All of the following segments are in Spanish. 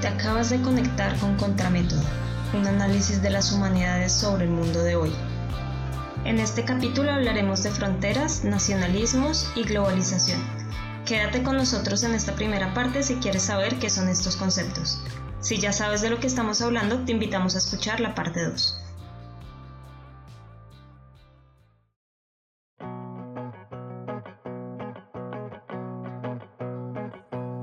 Te acabas de conectar con Contramétodo, un análisis de las humanidades sobre el mundo de hoy. En este capítulo hablaremos de fronteras, nacionalismos y globalización. Quédate con nosotros en esta primera parte si quieres saber qué son estos conceptos. Si ya sabes de lo que estamos hablando, te invitamos a escuchar la parte 2.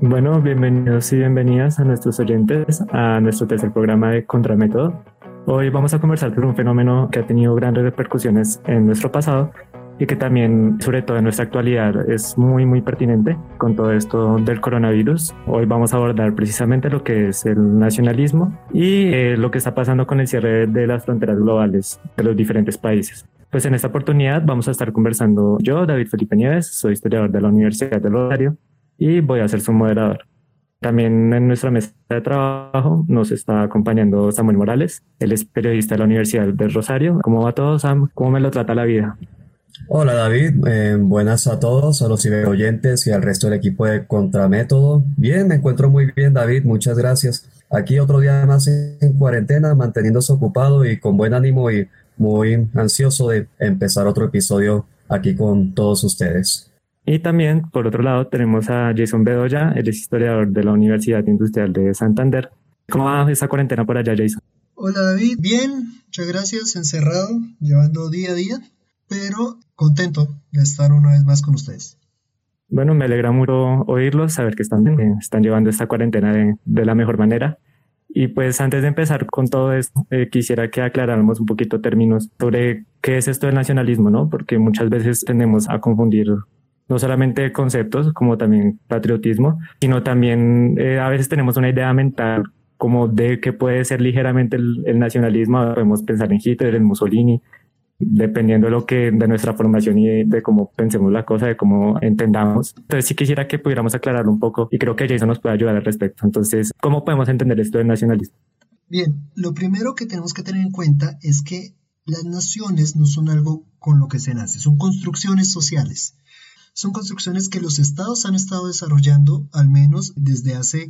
Bueno, bienvenidos y bienvenidas a nuestros oyentes a nuestro tercer programa de Contramétodo. Hoy vamos a conversar sobre un fenómeno que ha tenido grandes repercusiones en nuestro pasado y que también, sobre todo en nuestra actualidad, es muy, muy pertinente con todo esto del coronavirus. Hoy vamos a abordar precisamente lo que es el nacionalismo y eh, lo que está pasando con el cierre de las fronteras globales de los diferentes países. Pues en esta oportunidad vamos a estar conversando yo, David Felipe Nieves, soy historiador de la Universidad de Rosario y voy a ser su moderador. También en nuestra mesa de trabajo nos está acompañando Samuel Morales, él es periodista de la Universidad de Rosario. ¿Cómo va todo, Sam? ¿Cómo me lo trata la vida? Hola David, eh, buenas a todos, a los oyentes y al resto del equipo de Contramétodo. Bien, me encuentro muy bien David, muchas gracias. Aquí otro día más en cuarentena, manteniéndose ocupado y con buen ánimo y muy ansioso de empezar otro episodio aquí con todos ustedes. Y también, por otro lado, tenemos a Jason Bedoya, él es historiador de la Universidad Industrial de Santander. ¿Cómo va esa cuarentena por allá, Jason? Hola David, bien, muchas gracias, encerrado, llevando día a día, pero contento de estar una vez más con ustedes. Bueno, me alegra mucho oírlos, saber que están, están llevando esta cuarentena de, de, la mejor manera. Y pues antes de empezar con todo esto, eh, quisiera que aclaráramos un poquito términos sobre qué es esto del nacionalismo, ¿no? Porque muchas veces tendemos a confundir no solamente conceptos como también patriotismo, sino también eh, a veces tenemos una idea mental como de que puede ser ligeramente el, nacionalismo, podemos pensar en Hitler, en Mussolini, dependiendo de lo que de nuestra formación y de, cómo pensemos la cosa, de cómo entendamos. Entonces sí quisiera que pudiéramos aclarar un poco y creo que Jason nos puede ayudar al respecto. Entonces, ¿cómo podemos entender esto del nacionalismo? Bien, lo primero que tenemos que tener en cuenta es que las naciones no son algo con lo que se nace, son construcciones sociales son construcciones que los estados han estado desarrollando al menos desde hace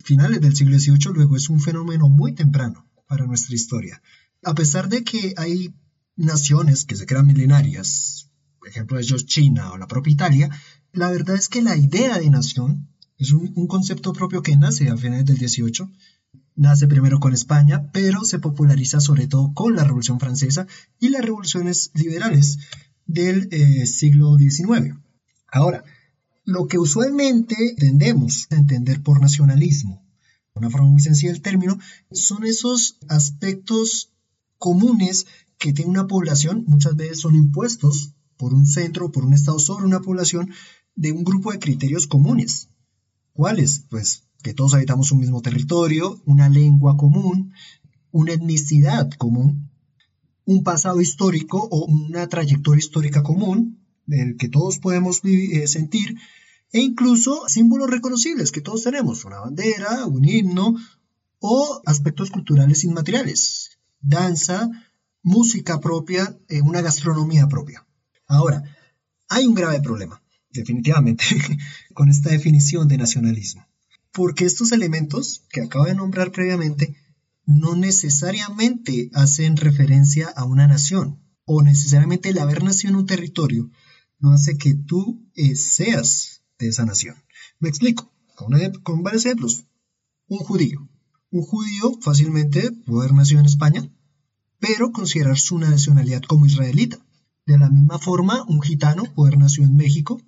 finales del siglo XVIII, luego es un fenómeno muy temprano para nuestra historia. A pesar de que hay naciones que se crean milenarias, por ejemplo ellos China o la propia Italia, la verdad es que la idea de nación es un, concepto propio que nace a finales del XVIII, nace primero con España, pero se populariza sobre todo con la Revolución Francesa y las revoluciones liberales del eh, siglo XIX. Ahora, lo que usualmente tendemos a entender por nacionalismo, una forma muy sencilla del término, son esos aspectos comunes que tiene una población, muchas veces son impuestos por un centro, por un estado sobre una población, de un grupo de criterios comunes. ¿Cuáles? Pues que todos habitamos un mismo territorio, una lengua común, una etnicidad común, un pasado histórico o una trayectoria histórica común, el que todos podemos eh, sentir, e incluso símbolos reconocibles que todos tenemos, una bandera, un himno o aspectos culturales inmateriales, danza, música propia, eh, una gastronomía propia. Ahora, hay un grave problema, definitivamente, con esta definición de nacionalismo, porque estos elementos que acabo de nombrar previamente no necesariamente hacen referencia a una nación, o necesariamente el haber nacido en un territorio no hace que tú eh, seas de esa nación. Me explico, con, con varios ejemplos. Un judío. Un judío fácilmente puede haber nacido en España, pero considerar su nacionalidad como israelita. De la misma forma, un gitano puede haber nacido en México,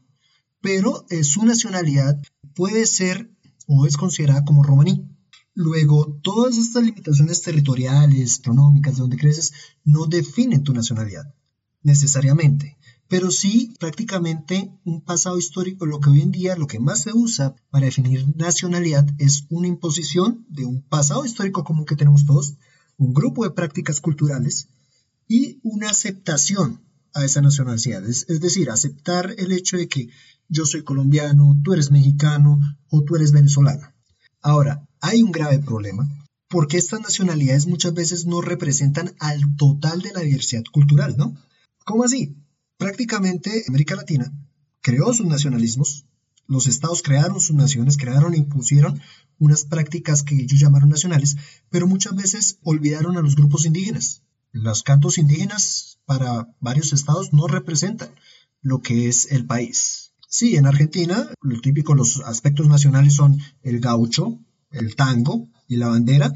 pero eh, su nacionalidad puede ser o es considerada como romaní. Luego, todas estas limitaciones territoriales, económicas, de donde creces, no definen tu nacionalidad, necesariamente pero sí prácticamente un pasado histórico. Lo que hoy en día lo que más se usa para definir nacionalidad es una imposición de un pasado histórico común que tenemos todos, un grupo de prácticas culturales y una aceptación a esa nacionalidad. Es, es decir, aceptar el hecho de que yo soy colombiano, tú eres mexicano o tú eres venezolano. Ahora, hay un grave problema porque estas nacionalidades muchas veces no representan al total de la diversidad cultural, ¿no? ¿Cómo así? Prácticamente América Latina creó sus nacionalismos, los estados crearon sus naciones, crearon e impusieron unas prácticas que ellos llamaron nacionales, pero muchas veces olvidaron a los grupos indígenas. Los cantos indígenas para varios estados no representan lo que es el país. Sí, en Argentina, lo típico, los aspectos nacionales son el gaucho, el tango y la bandera,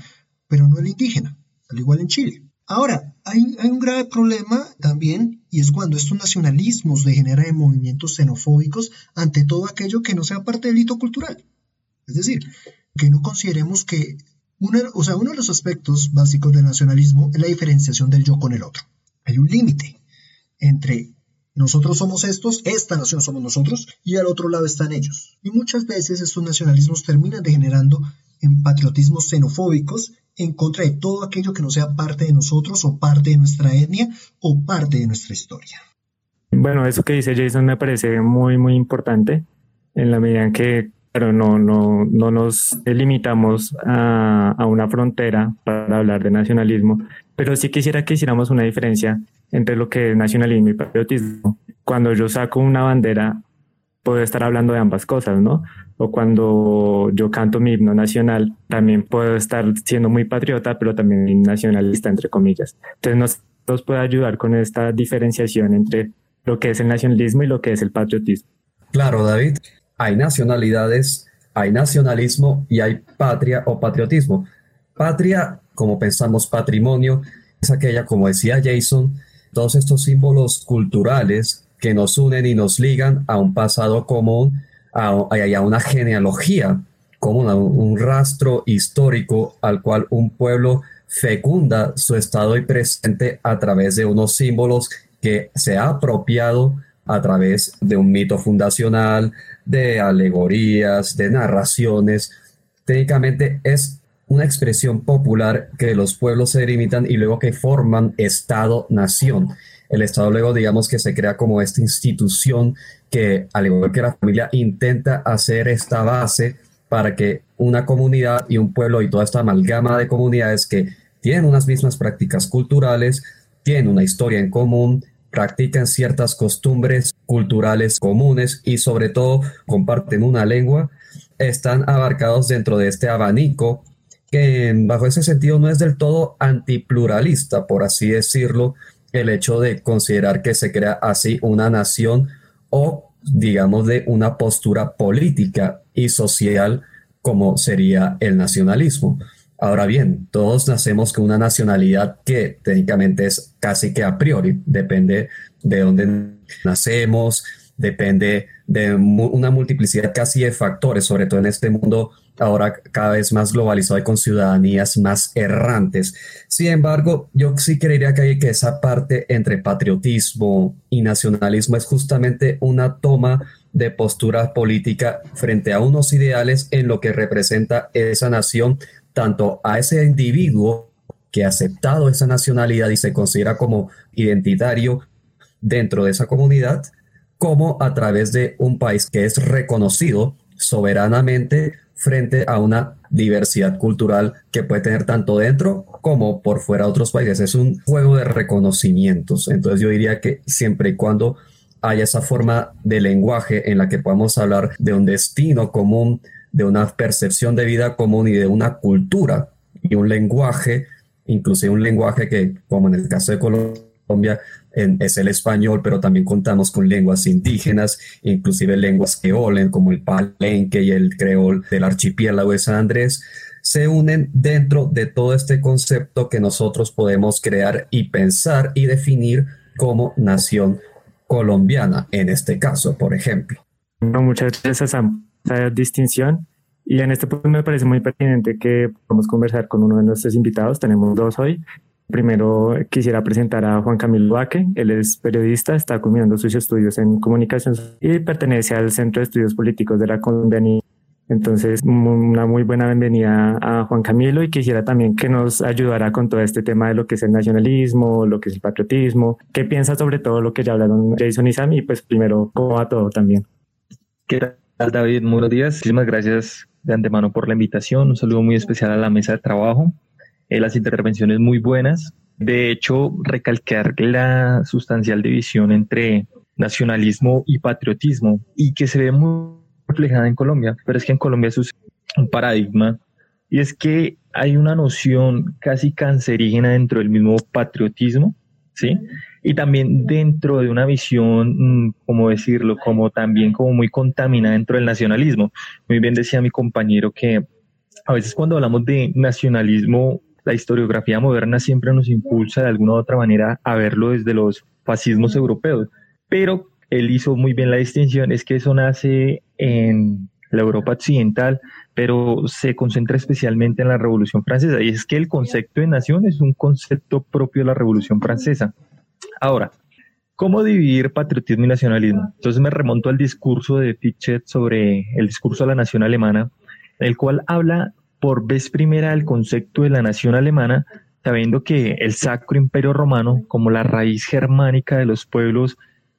pero no el indígena, al igual en Chile. Ahora, hay, un grave problema también, y es cuando estos nacionalismos degeneran en movimientos xenofóbicos ante todo aquello que no sea parte del hito cultural. Es decir, que no consideremos que, o sea, uno de los aspectos básicos del nacionalismo es la diferenciación del yo con el otro. Hay un límite entre nosotros somos estos, esta nación somos nosotros, y al otro lado están ellos. Y muchas veces estos nacionalismos terminan degenerando en patriotismos xenofóbicos en contra de todo aquello que no sea parte de nosotros o parte de nuestra etnia o parte de nuestra historia. Bueno, eso que dice Jason me parece muy, muy importante en la medida en que pero no, no, no nos limitamos a, a, una frontera para hablar de nacionalismo, pero sí quisiera que hiciéramos una diferencia entre lo que es nacionalismo y patriotismo. Cuando yo saco una bandera, puedo estar hablando de ambas cosas, ¿no? O cuando yo canto mi himno nacional, también puedo estar siendo muy patriota, pero también nacionalista, entre comillas. Entonces nos, nos puede ayudar con esta diferenciación entre lo que es el nacionalismo y lo que es el patriotismo. Claro, David hay nacionalidades, hay nacionalismo y hay patria o patriotismo. Patria, como pensamos patrimonio, es aquella, como decía Jason, todos estos símbolos culturales que nos unen y nos ligan a un pasado común, a, una genealogía común, a un rastro histórico al cual un pueblo fecunda su estado y presente a través de unos símbolos que se ha apropiado a través de un mito fundacional, de alegorías, de narraciones. Técnicamente es una expresión popular que los pueblos se delimitan y luego que forman Estado-nación. El Estado luego digamos que se crea como esta institución que, al igual que la familia, intenta hacer esta base para que una comunidad y un pueblo y toda esta amalgama de comunidades que tienen unas mismas prácticas culturales, tienen una historia en común, practican ciertas costumbres culturales comunes y sobre todo comparten una lengua, están abarcados dentro de este abanico que bajo ese sentido no es del todo antipluralista, por así decirlo, el hecho de considerar que se crea así una nación o digamos de una postura política y social como sería el nacionalismo. Ahora bien, todos nacemos con una nacionalidad que técnicamente es casi que a priori, depende de dónde nacemos, depende de una multiplicidad casi de factores, sobre todo en este mundo ahora cada vez más globalizado y con ciudadanías más errantes. Sin embargo, yo sí creería que hay que esa parte entre patriotismo y nacionalismo es justamente una toma de postura política frente a unos ideales en lo que representa esa nación tanto a ese individuo que ha aceptado esa nacionalidad y se considera como identitario dentro de esa comunidad, como a través de un país que es reconocido soberanamente frente a una diversidad cultural que puede tener tanto dentro como por fuera de otros países. Es un juego de reconocimientos. Entonces yo diría que siempre y cuando haya esa forma de lenguaje en la que podamos hablar de un destino común, de una percepción de vida común y de una cultura y un lenguaje, inclusive un lenguaje que, como en el caso de Colombia, es el español, pero también contamos con lenguas indígenas, inclusive lenguas que olen, como el palenque y el creol del archipiélago de San Andrés, se unen dentro de todo este concepto que nosotros podemos crear y pensar y definir como nación colombiana, en este caso, por ejemplo. muchas gracias, esa distinción. Y en este punto me parece muy pertinente que podamos conversar con uno de nuestros invitados. Tenemos dos hoy. Primero quisiera presentar a Juan Camilo Vaque. Él es periodista, está culminando sus estudios en comunicación y pertenece al Centro de Estudios Políticos de la Colombianía. Entonces, una muy buena bienvenida a Juan Camilo y quisiera también que nos ayudara con todo este tema de lo que es el nacionalismo, lo que es el patriotismo. ¿Qué piensa sobre todo lo que ya hablaron Jason y Sam? Y pues primero, ¿cómo va todo también? ¿Qué tal, David? Muy buenos días. Muchísimas gracias de antemano por la invitación. Un saludo muy especial a la mesa de trabajo. Eh, las intervenciones muy buenas. De hecho, recalcar la sustancial división entre nacionalismo y patriotismo y que se ve muy reflejada en Colombia, pero es que en Colombia es un paradigma y es que hay una noción casi cancerígena dentro del mismo patriotismo, ¿sí? Y también dentro de una visión, mm, ¿cómo decirlo? Como también como muy contaminada dentro del nacionalismo. Muy bien decía mi compañero que a veces cuando hablamos de nacionalismo, la historiografía moderna siempre nos impulsa de alguna u otra manera a verlo desde los fascismos europeos, pero él hizo muy bien la distinción, es que eso nace en la Europa occidental, pero se concentra especialmente en la Revolución Francesa. Y es que el concepto de nación es un concepto propio de la Revolución Francesa. Ahora, ¿cómo dividir patriotismo y nacionalismo? Entonces me remonto al discurso de Fichte sobre el discurso de la nación alemana, el cual habla por vez primera del concepto de la nación alemana, sabiendo que el Sacro Imperio Romano, como la raíz germánica de los pueblos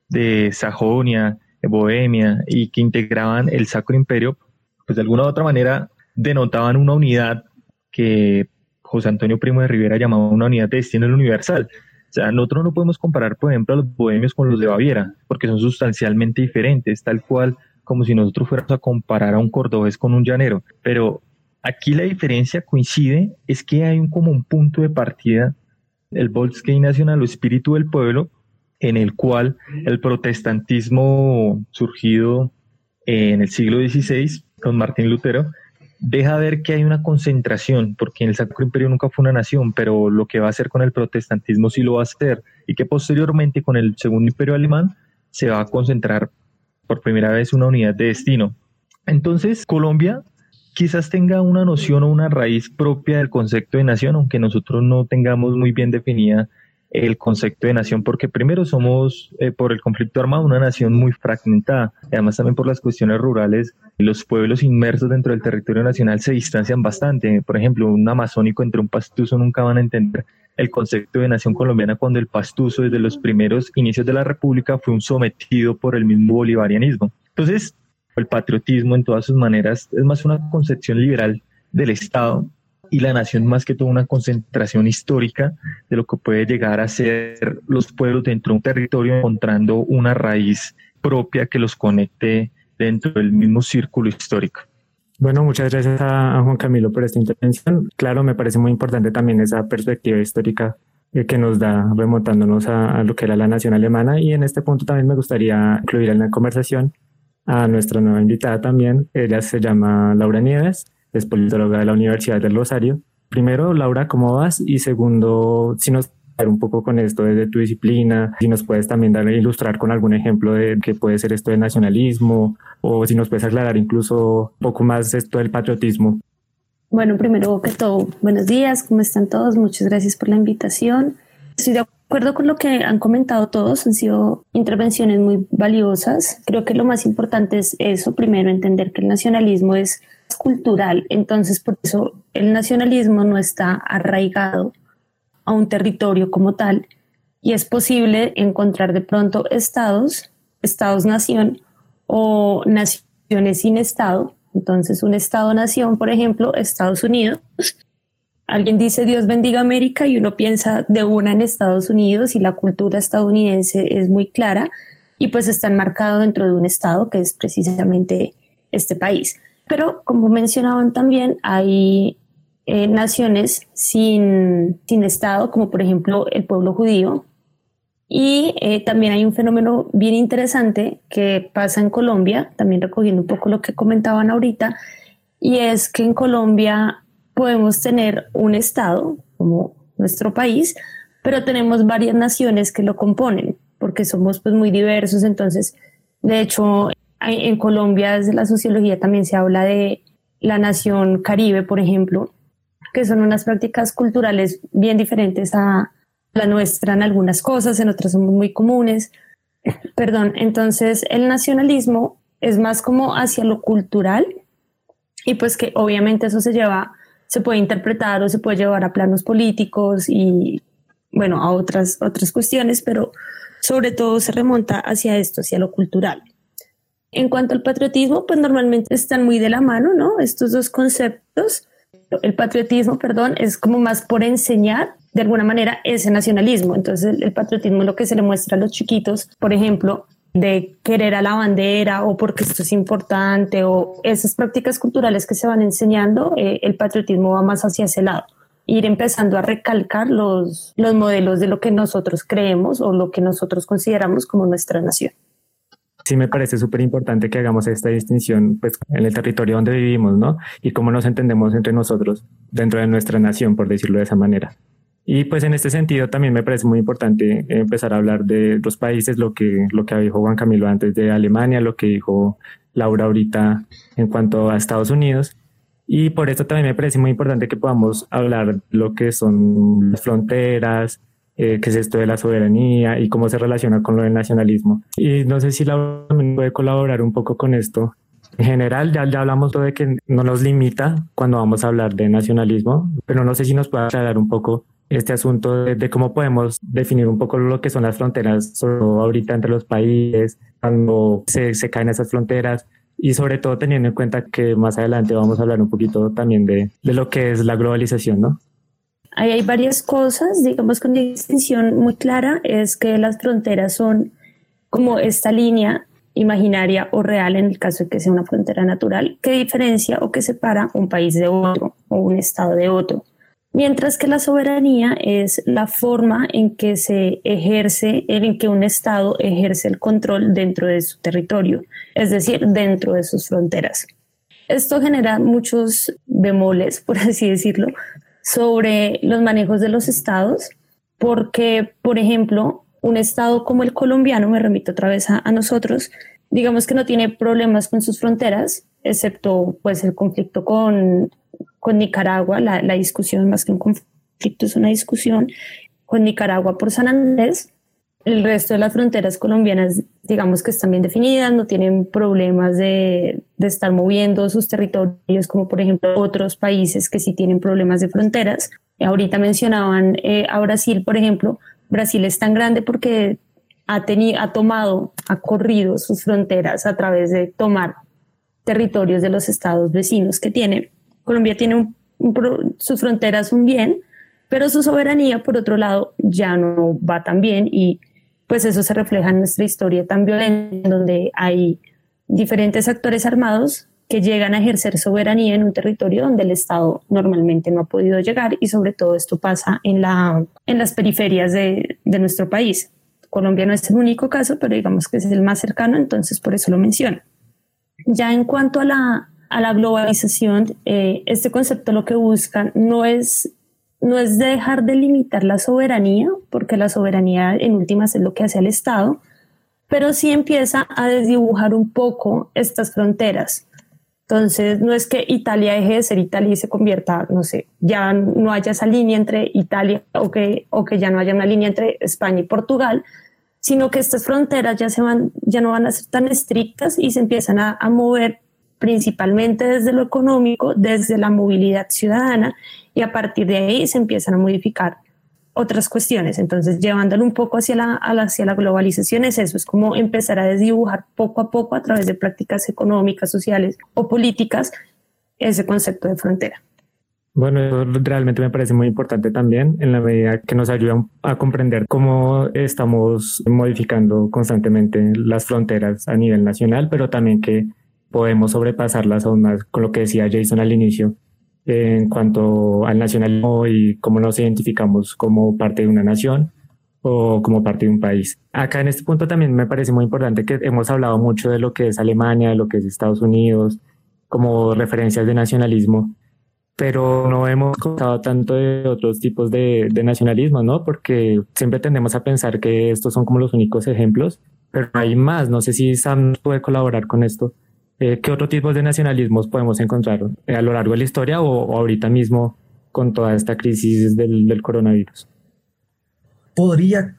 de Sajonia, Bohemia y que integraban el Sacro Imperio, pues de alguna u otra manera denotaban una unidad que José Antonio Primo de Rivera llamaba una unidad de destino universal. O sea, nosotros no podemos comparar, por ejemplo, a los bohemios con los de Baviera, porque son sustancialmente diferentes, tal cual como si nosotros fuéramos a comparar a un cordobés con un llanero. Pero aquí la diferencia coincide, es que hay un, como un punto de partida, el Volkswagen Nacional o espíritu del pueblo, en el cual el protestantismo surgido en el siglo XVI con Martín Lutero deja ver que hay una concentración, porque el Sacro Imperio nunca fue una nación, pero lo que va a hacer con el protestantismo sí lo va a hacer, y que posteriormente con el Segundo Imperio Alemán se va a concentrar por primera vez una unidad de destino. Entonces, Colombia quizás tenga una noción o una raíz propia del concepto de nación, aunque nosotros no tengamos muy bien definida el concepto de nación, porque primero somos, eh, por el conflicto armado, una nación muy fragmentada, además también por las cuestiones rurales, los pueblos inmersos dentro del territorio nacional se distancian bastante. Por ejemplo, un amazónico entre un pastuso nunca van a entender el concepto de nación colombiana cuando el pastuso desde los primeros inicios de la República fue un sometido por el mismo bolivarianismo. Entonces, el patriotismo en todas sus maneras es más una concepción liberal del Estado y la nación más que todo una concentración histórica de lo que puede llegar a ser los pueblos dentro de un territorio encontrando una raíz propia que los conecte dentro del mismo círculo histórico. Bueno, muchas gracias a, Juan Camilo por esta intervención. Claro, me parece muy importante también esa perspectiva histórica eh, que nos da remontándonos a, a, lo que era la nación alemana y en este punto también me gustaría incluir en la conversación a nuestra nueva invitada también. Ella se llama Laura Nieves es politóloga de la Universidad del Rosario. Primero, Laura, ¿cómo vas? Y segundo, si nos un poco con esto desde tu disciplina, si nos puedes también dar ilustrar con algún ejemplo de qué puede ser esto de nacionalismo o si nos puedes aclarar incluso un poco más esto del patriotismo. Bueno, primero que todo, buenos días, ¿cómo están todos? Muchas gracias por la invitación. Estoy de con lo que han comentado todos, han sido intervenciones muy valiosas. Creo que lo más importante es eso, primero entender que el nacionalismo es cultural, entonces por eso el nacionalismo no está arraigado a un territorio como tal y es posible encontrar de pronto estados, estados-nación o naciones sin estado. Entonces un estado-nación, por ejemplo, Estados Unidos. Alguien dice Dios bendiga América y uno piensa de una en Estados Unidos y la cultura estadounidense es muy clara y pues está enmarcado dentro de un estado que es precisamente este país. Pero como mencionaban también, hay eh, naciones sin, sin Estado, como por ejemplo el pueblo judío. Y eh, también hay un fenómeno bien interesante que pasa en Colombia, también recogiendo un poco lo que comentaban ahorita, y es que en Colombia podemos tener un Estado como nuestro país, pero tenemos varias naciones que lo componen, porque somos pues muy diversos, entonces, de hecho, en Colombia desde la sociología también se habla de la nación caribe, por ejemplo, que son unas prácticas culturales bien diferentes a la nuestra en algunas cosas, en otras somos muy comunes. Perdón, entonces el nacionalismo es más como hacia lo cultural y pues que obviamente eso se lleva, se puede interpretar o se puede llevar a planos políticos y bueno, a otras, otras cuestiones, pero sobre todo se remonta hacia esto, hacia lo cultural. En cuanto al patriotismo, pues normalmente están muy de la mano, ¿no? Estos dos conceptos. El patriotismo, perdón, es como más por enseñar de alguna manera ese nacionalismo. Entonces, el, patriotismo es lo que se le muestra a los chiquitos, por ejemplo, de querer a la bandera o porque esto es importante o esas prácticas culturales que se van enseñando, eh, el patriotismo va más hacia ese lado. Ir empezando a recalcar los, los modelos de lo que nosotros creemos o lo que nosotros consideramos como nuestra nación sí me parece súper importante que hagamos esta distinción pues, en el territorio donde vivimos, ¿no? Y cómo nos entendemos entre nosotros dentro de nuestra nación, por decirlo de esa manera. Y pues en este sentido también me parece muy importante empezar a hablar de los países, lo que, lo que dijo Juan Camilo antes de Alemania, lo que dijo Laura ahorita en cuanto a Estados Unidos. Y por eso también me parece muy importante que podamos hablar lo que son las fronteras, eh, qué es esto de la soberanía y cómo se relaciona con lo del nacionalismo. Y no sé si la puede colaborar un poco con esto. En general, ya, ya hablamos de que no nos limita cuando vamos a hablar de nacionalismo, pero no sé si nos puede aclarar un poco este asunto de, cómo podemos definir un poco lo que son las fronteras, sobre ahorita entre los países, cuando se, se caen esas fronteras, y sobre todo teniendo en cuenta que más adelante vamos a hablar un poquito también de, de lo que es la globalización, ¿no? Ahí hay varias cosas, digamos con distinción muy clara, es que las fronteras son como esta línea imaginaria o real en el caso de que sea una frontera natural, que diferencia o que separa un país de otro o un estado de otro. Mientras que la soberanía es la forma en que se ejerce, en que un estado ejerce el control dentro de su territorio, es decir, dentro de sus fronteras. Esto genera muchos bemoles, por así decirlo, sobre los manejos de los estados, porque, por ejemplo, un estado como el colombiano, me remito otra vez a, nosotros, digamos que no tiene problemas con sus fronteras, excepto pues el conflicto con, con Nicaragua, la, la, discusión más que un conflicto es una discusión con Nicaragua por San Andrés, el resto de las fronteras colombianas, digamos que están bien definidas, no tienen problemas de, de, estar moviendo sus territorios, como por ejemplo otros países que sí tienen problemas de fronteras. Ahorita mencionaban eh, a Brasil, por ejemplo. Brasil es tan grande porque ha, tenido, ha tomado, ha corrido sus fronteras a través de tomar territorios de los estados vecinos que tiene. Colombia tiene sus fronteras un bien, pero su soberanía, por otro lado, ya no va tan bien y pues eso se refleja en nuestra historia tan violenta, donde hay diferentes actores armados que llegan a ejercer soberanía en un territorio donde el Estado normalmente no ha podido llegar y sobre todo esto pasa en las periferias de, de nuestro país. Colombia no es el único caso, pero digamos que es el más cercano, entonces por eso lo menciono. Ya en cuanto a la, a la globalización, eh, este concepto lo que busca no es no es dejar de limitar la soberanía, porque la soberanía en últimas es lo que hace el Estado, pero sí empieza a desdibujar un poco estas fronteras. Entonces, no es que Italia deje de ser Italia y se convierta, no sé, ya no haya esa línea entre Italia o que, o que ya no haya una línea entre España y Portugal, sino que estas fronteras ya, se van, ya no van a ser tan estrictas y se empiezan a, a mover principalmente desde lo económico, desde la movilidad ciudadana y a partir de ahí se empiezan a modificar otras cuestiones. Entonces, llevándolo un poco hacia la, hacia la globalización es eso, es como empezar a desdibujar poco a poco a través de prácticas económicas, sociales o políticas ese concepto de frontera. Bueno, realmente me parece muy importante también en la medida que nos ayuda a comprender cómo estamos modificando constantemente las fronteras a nivel nacional, pero también que podemos sobrepasarlas aún más con lo que decía Jason al inicio, en cuanto al nacionalismo y cómo nos identificamos como parte de una nación o como parte de un país. Acá en este punto también me parece muy importante que hemos hablado mucho de lo que es Alemania, de lo que es Estados Unidos, como referencias de nacionalismo, pero no hemos contado tanto de otros tipos de, de nacionalismo, ¿no? Porque siempre tendemos a pensar que estos son como los únicos ejemplos, pero hay más. No sé si Sam puede colaborar con esto. Eh, ¿Qué otro tipo de nacionalismos podemos encontrar eh, a lo largo de la historia o, ahorita mismo con toda esta crisis del, coronavirus? Podría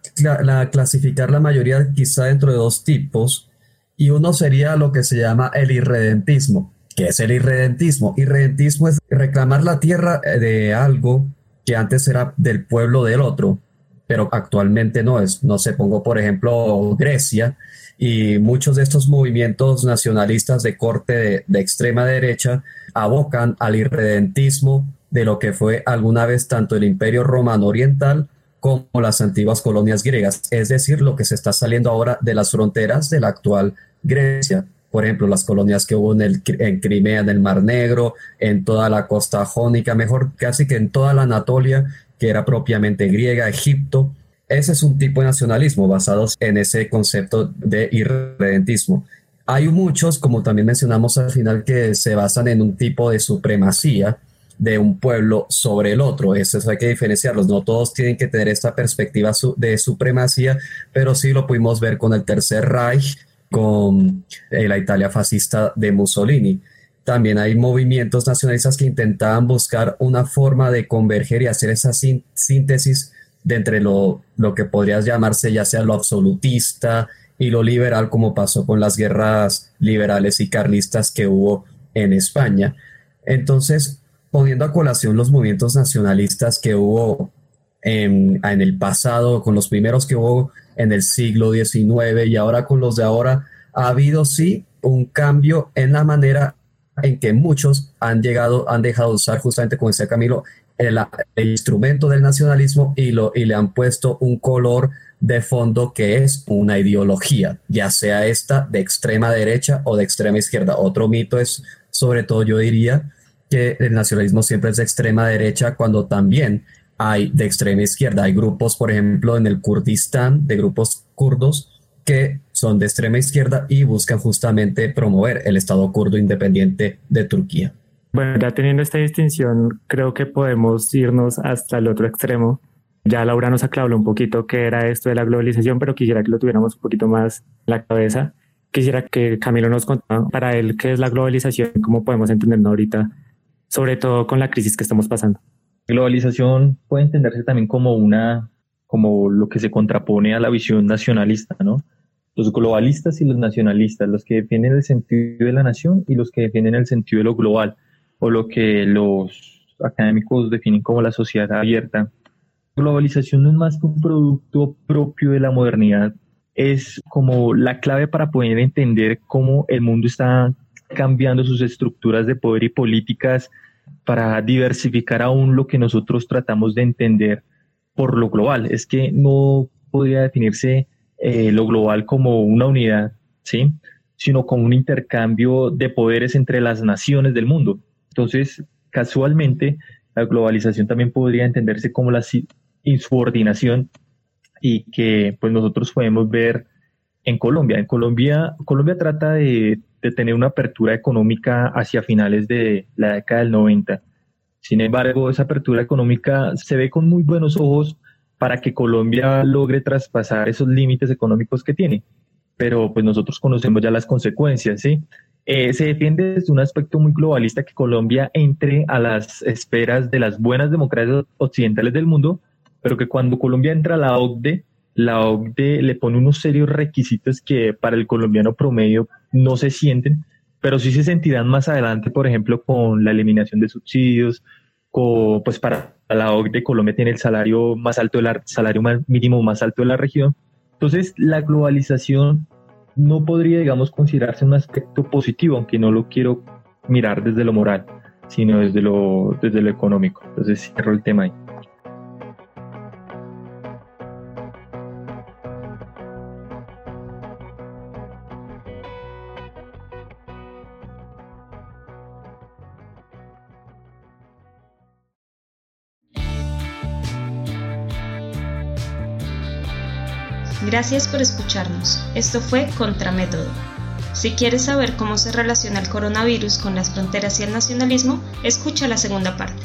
clasificar la mayoría quizá dentro de dos tipos y uno sería lo que se llama el irredentismo. ¿Qué es el irredentismo? Irredentismo es reclamar la tierra eh, de algo que antes era del pueblo del otro, pero actualmente no es. No sé, pongo por ejemplo Grecia, y muchos de estos movimientos nacionalistas de corte de, extrema derecha abocan al irredentismo de lo que fue alguna vez tanto el Imperio Romano Oriental como las antiguas colonias griegas, es decir, lo que se está saliendo ahora de las fronteras de la actual Grecia. Por ejemplo, las colonias que hubo en, el, en Crimea, en el Mar Negro, en toda la costa jónica, mejor casi que en toda la Anatolia, que era propiamente griega, Egipto. Ese es un tipo de nacionalismo basado en ese concepto de irredentismo. Hay muchos, como también mencionamos al final, que se basan en un tipo de supremacía, de un pueblo sobre el otro. Eso hay que diferenciarlos. No todos tienen que tener esta perspectiva de supremacía, pero sí lo pudimos ver con el Tercer Reich, con eh, la Italia fascista de Mussolini. También hay movimientos nacionalistas que intentaban buscar una forma de converger y hacer esa síntesis de entre lo, lo que podrías llamarse ya sea lo absolutista y lo liberal, como pasó con las guerras liberales y carlistas que hubo en España. Entonces, poniendo a colación los movimientos nacionalistas que hubo en, el pasado, con los primeros que hubo en el siglo XIX y ahora con los de ahora, ha habido sí un cambio en la manera en que muchos han llegado, han dejado de usar justamente, como decía Camilo, el, instrumento del nacionalismo y, lo, y le han puesto un color de fondo que es una ideología, ya sea esta de extrema derecha o de extrema izquierda. Otro mito es, sobre todo yo diría, que el nacionalismo siempre es de extrema derecha cuando también hay de extrema izquierda. Hay grupos, por ejemplo, en el Kurdistán, de grupos kurdos que son de extrema izquierda y buscan justamente promover el Estado kurdo independiente de Turquía. Bueno, ya teniendo esta distinción, creo que podemos irnos hasta el otro extremo. Ya Laura nos aclaró un poquito qué era esto de la globalización, pero quisiera que lo tuviéramos un poquito más en la cabeza. Quisiera que Camilo nos contara para él qué es la globalización, cómo podemos entenderlo ahorita sobre todo con la crisis que estamos pasando. Globalización puede entenderse también como una, como lo que se contrapone a la visión nacionalista, ¿no? Los globalistas y los nacionalistas, los que defienden el sentido de la nación y los que defienden el sentido de lo global, o lo que los académicos definen como la sociedad abierta. Globalización no es más que un producto propio de la modernidad, es como la clave para poder entender cómo el mundo está cambiando sus estructuras de poder y políticas para diversificar aún lo que nosotros tratamos de entender por lo global. Es que no podría definirse eh, lo global como una unidad, ¿sí? sino como un intercambio de poderes entre las naciones del mundo. Entonces, casualmente, la globalización también podría entenderse como la insubordinación y que pues nosotros podemos ver en Colombia. En Colombia, Colombia trata de de tener una apertura económica hacia finales de la década del 90. Sin embargo, esa apertura económica se ve con muy buenos ojos para que Colombia logre traspasar esos límites económicos que tiene. Pero pues nosotros conocemos ya las consecuencias, ¿sí? Eh, se defiende desde un aspecto muy globalista que Colombia entre a las esferas de las buenas democracias occidentales del mundo, pero que cuando Colombia entra a la OCDE, la OCDE le pone unos serios requisitos que para el colombiano promedio no se sienten, pero sí se sentirán más adelante, por ejemplo, con la eliminación de subsidios, pues para la OCDE Colombia tiene el salario más alto, el salario mínimo más alto de la región. Entonces, la globalización no podría, digamos, considerarse un aspecto positivo, aunque no lo quiero mirar desde lo moral, sino desde lo, desde lo económico. Entonces, cierro el tema ahí. Gracias por escucharnos. Esto fue Contramétodo. Si quieres saber cómo se relaciona el coronavirus con las fronteras y el nacionalismo, escucha la segunda parte.